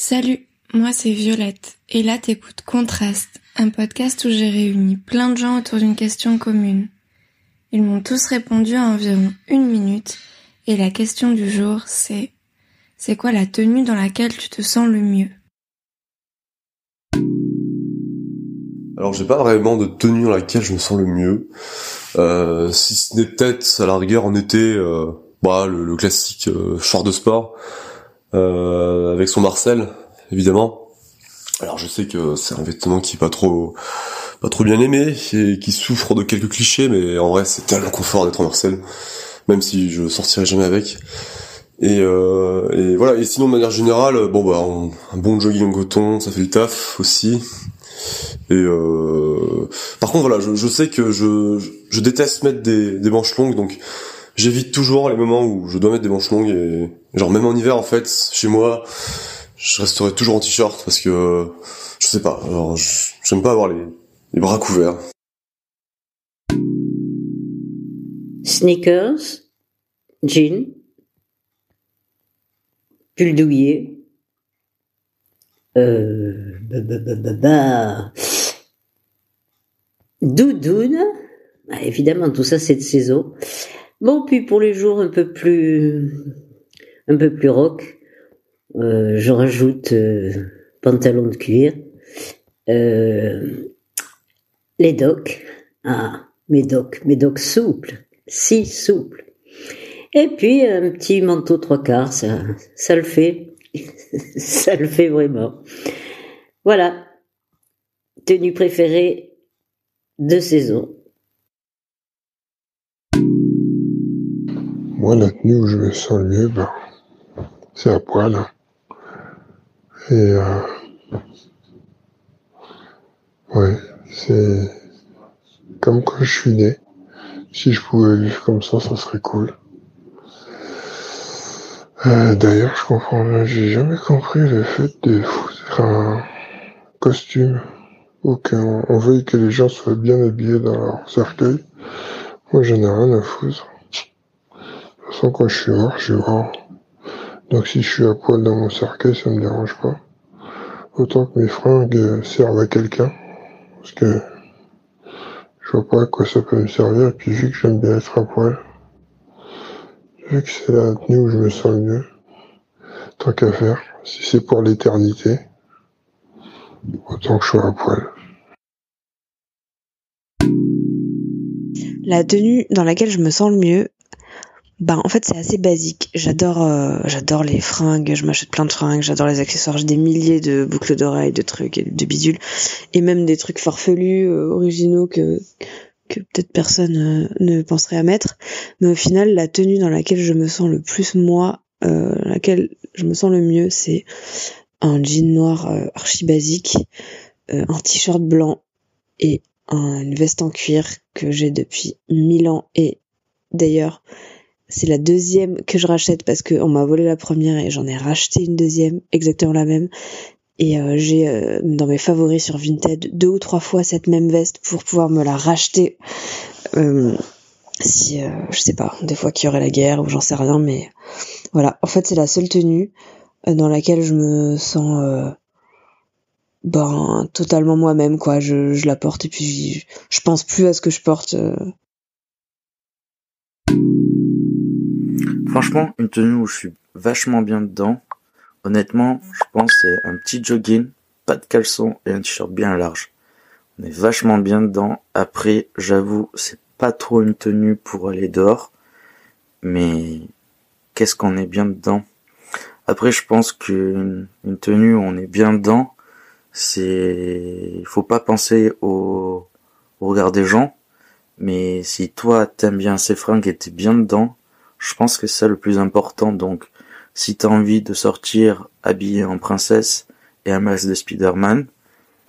Salut, moi c'est Violette, et là t'écoutes Contraste, un podcast où j'ai réuni plein de gens autour d'une question commune. Ils m'ont tous répondu à environ une minute, et la question du jour c'est c'est quoi la tenue dans laquelle tu te sens le mieux? Alors j'ai pas vraiment de tenue dans laquelle je me sens le mieux, euh, si ce n'est peut-être à la rigueur en été, euh, bah, le, classique euh, short de sport, euh, avec son Marcel, évidemment. Alors je sais que c'est un vêtement qui est pas trop pas trop bien aimé et qui souffre de quelques clichés, mais en vrai c'est tellement confort d'être en Marcel, même si je sortirai jamais avec. Et, euh, et voilà. Et sinon de manière générale, bon bah un bon jogging en coton, ça fait le taf aussi. Et euh, par contre voilà, je, je sais que je, je déteste mettre des, des manches longues, donc j'évite toujours les moments où je dois mettre des manches longues et genre même en hiver en fait chez moi je resterai toujours en t-shirt parce que je sais pas alors j'aime pas avoir les, bras couverts. Sneakers jeans pull douillet euh, bah, bah, bah, doudoune bah, évidemment tout ça c'est de saison Bon, puis pour les jours un peu plus, un peu plus rock, euh, je rajoute euh, pantalon de cuir, euh, les docks, ah, mes docks, mes docks souples, si souples. Et puis un petit manteau trois quarts, ça, ça le fait, ça le fait vraiment. Voilà, tenue préférée de saison. Moi, la tenue où je me sens le mieux, c'est à poil. Et euh, ouais, c'est comme quand je suis né. Si je pouvais vivre comme ça, ça serait cool. Euh, D'ailleurs, je comprends, j'ai jamais compris le fait de foutre un costume ou qu'on veuille que les gens soient bien habillés dans leur cercueil. Moi, j'en ai rien à foutre façon, quand je suis mort, je suis mort. Donc si je suis à poil dans mon cercueil, ça me dérange pas. Autant que mes fringues servent à quelqu'un. Parce que je vois pas à quoi ça peut me servir. Et puis vu que j'aime bien être à poil, vu que c'est la tenue où je me sens le mieux, tant qu'à faire, si c'est pour l'éternité, autant que je sois à poil. La tenue dans laquelle je me sens le mieux, bah en fait c'est assez basique. J'adore euh, j'adore les fringues, je m'achète plein de fringues, j'adore les accessoires, j'ai des milliers de boucles d'oreilles, de trucs, de bidules. Et même des trucs farfelus euh, originaux que que peut-être personne euh, ne penserait à mettre. Mais au final la tenue dans laquelle je me sens le plus moi, laquelle je me sens le mieux, c'est un jean noir archi basique, un t-shirt blanc et une veste en cuir que j'ai depuis mille ans. Et d'ailleurs c'est la deuxième que je rachète parce qu'on m'a volé la première et j'en ai racheté une deuxième, exactement la même. Et euh, j'ai euh, dans mes favoris sur Vinted deux ou trois fois cette même veste pour pouvoir me la racheter. Euh, si je sais pas, des fois qu'il y aurait la guerre ou j'en sais rien, mais voilà. En fait, c'est la seule tenue dans laquelle je me sens ben totalement moi-même quoi. Je, je la porte et puis je, je pense plus à ce que je porte Franchement, une tenue où je suis vachement bien dedans. Honnêtement, je pense c'est un petit jogging, pas de caleçon et un t-shirt bien large. On est vachement bien dedans. Après, j'avoue, c'est pas trop une tenue pour aller dehors. Mais qu'est-ce qu'on est bien dedans? Après, je pense qu'une une tenue où on est bien dedans, c'est... Il faut pas penser au, au regard des gens. Mais si toi, t'aimes bien ces fringues et t'es bien dedans, je pense que c'est ça le plus important. Donc, si t'as envie de sortir habillé en princesse et un masque de Spider-Man,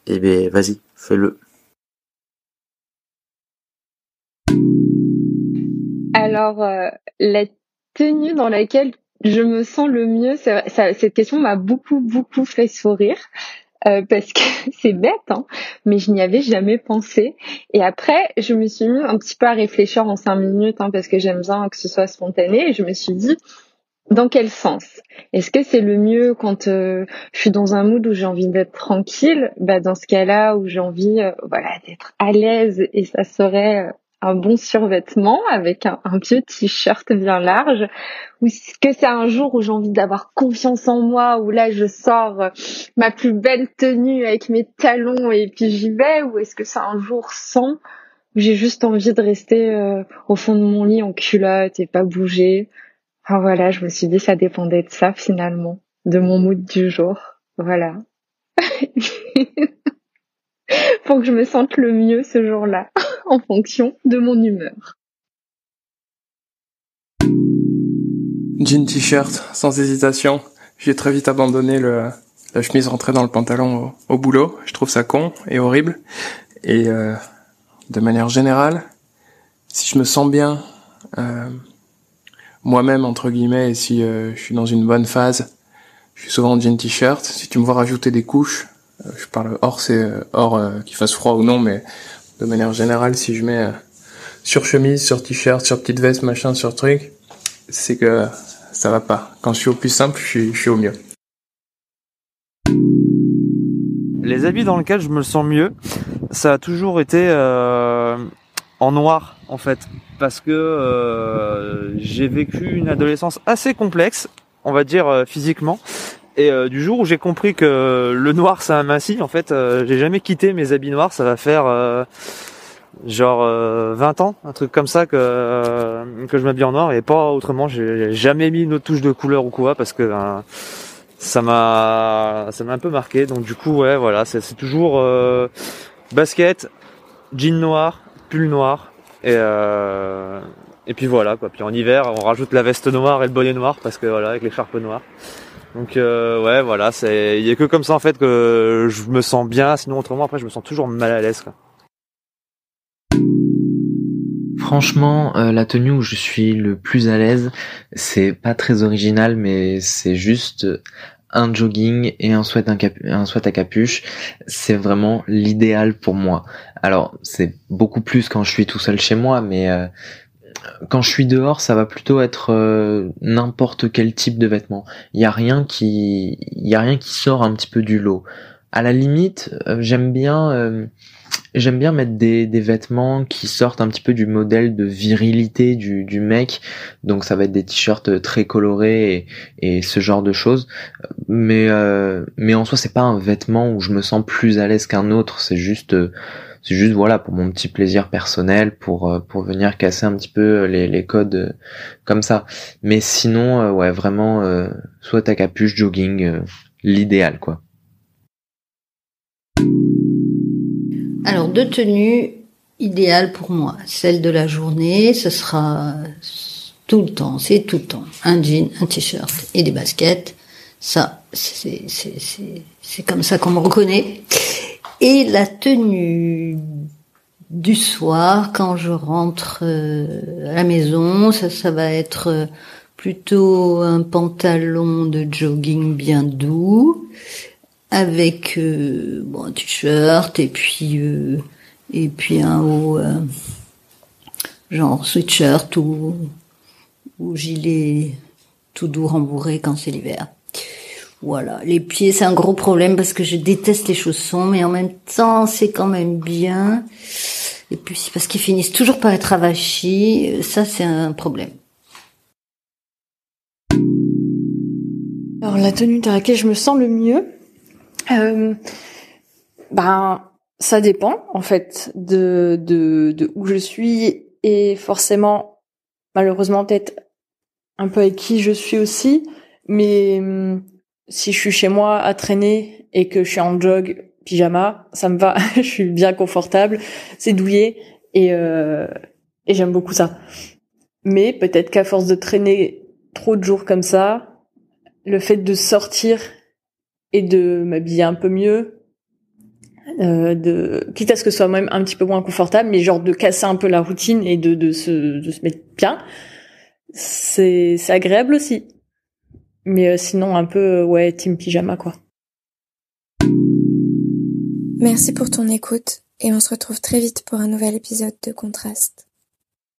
eh ben, vas-y, fais-le. Alors, euh, la tenue dans laquelle je me sens le mieux, cette question m'a beaucoup, beaucoup fait sourire. Euh, parce que c'est bête, hein, mais je n'y avais jamais pensé. Et après, je me suis mis un petit peu à réfléchir en cinq minutes, hein, parce que j'aime bien que ce soit spontané, et je me suis dit, dans quel sens? Est-ce que c'est le mieux quand euh, je suis dans un mood où j'ai envie d'être tranquille? Bah dans ce cas-là où j'ai envie, euh, voilà, d'être à l'aise et ça serait euh, un bon survêtement avec un, vieux t-shirt bien large ou est-ce que c'est un jour où j'ai envie d'avoir confiance en moi où là je sors ma plus belle tenue avec mes talons et puis j'y vais ou est-ce que c'est un jour sans où j'ai juste envie de rester au fond de mon lit en culotte et pas bouger? Ah voilà, je me suis dit ça dépendait de ça finalement, de mon mood du jour. Voilà. Pour que je me sente le mieux ce jour-là, en fonction de mon humeur. Jean t-shirt, sans hésitation. J'ai très vite abandonné la chemise rentrée dans le pantalon au, boulot. Je trouve ça con et horrible. Et euh, de manière générale, si je me sens bien, euh, moi-même entre guillemets et si euh, je suis dans une bonne phase je suis souvent en jean t-shirt si tu me vois rajouter des couches je parle hors c'est hors qu'il fasse froid ou non mais de manière générale si je mets sur chemise sur t-shirt sur petite veste machin sur truc c'est que ça va pas. Quand je suis au plus simple je suis, je suis au mieux. Les habits dans lesquels je me sens mieux ça a toujours été en noir en fait. Parce que euh, j'ai vécu une adolescence assez complexe, on va dire euh, physiquement. Et euh, du jour où j'ai compris que le noir ça amincit, en fait, j'ai jamais quitté mes habits noirs. Ça va faire genre 20 ans, un truc comme ça que que je m'habille en noir et pas autrement. J'ai jamais mis une autre touche de couleur ou quoi parce que ça m'a ça m'a un peu marqué. Donc du coup ouais voilà, c'est toujours basket, jean noir, pull noir et euh, et puis voilà quoi. Puis en hiver, on rajoute la veste noire et le bonnet noir parce que voilà avec l'écharpe noire. Donc euh, ouais voilà, c'est il y a que comme ça en fait que je me sens bien. Sinon autrement après je me sens toujours mal à l'aise. Franchement, euh, la tenue où je suis le plus à l'aise, c'est pas très original, mais c'est juste un jogging et un sweat, un, un sweat à capuche, c'est vraiment l'idéal pour moi. Alors c'est beaucoup plus quand je suis tout seul chez moi, mais euh, quand je suis dehors, ça va plutôt être euh, n'importe quel type de vêtement. Il y a rien qui, il y a rien qui sort un petit peu du lot. À la limite, euh, j'aime bien J'aime bien mettre des, des, vêtements qui sortent un petit peu du modèle de virilité du, du mec. Donc ça va être des t-shirts très colorés et, et, ce genre de choses. Mais euh, mais en soi c'est pas un vêtement où je me sens plus à l'aise qu'un autre. C'est juste c'est juste voilà pour mon petit plaisir personnel pour euh, pour venir casser un petit peu les, les codes euh, comme ça. Mais sinon ouais vraiment soit ta capuche jogging l'idéal quoi. Alors, deux tenues idéales pour moi. Celle de la journée, ce sera tout le temps, c'est tout le temps. Un jean, un t-shirt et des baskets. Ça, c'est comme ça qu'on me reconnaît. Et la tenue du soir, quand je rentre euh, à la maison, ça, ça va être plutôt un pantalon de jogging bien doux avec euh, bon, un t-shirt et puis euh, et puis un haut euh, genre sweatshirt ou ou gilet tout doux rembourré quand c'est l'hiver. Voilà, les pieds c'est un gros problème parce que je déteste les chaussons, mais en même temps c'est quand même bien. Et puis c'est parce qu'ils finissent toujours par être avachis, ça c'est un problème. Alors la tenue dans laquelle je me sens le mieux, euh, ben, ça dépend en fait de, où je suis et forcément, malheureusement peut-être un peu avec qui je suis aussi. Mais hum, si je suis chez moi à traîner et que je suis en jog, pyjama, ça me va. je suis bien confortable, c'est douillet et, euh, et j'aime beaucoup ça. Mais peut-être qu'à force de traîner trop de jours comme ça, le fait de sortir et de m'habiller un peu mieux, euh, de quitte à ce que ce soit même un petit peu moins confortable, mais genre de casser un peu la routine et de, de, se, de se mettre bien, c'est c'est agréable aussi. Mais euh, sinon un peu euh, ouais team pyjama quoi. Merci pour ton écoute et on se retrouve très vite pour un nouvel épisode de Contraste.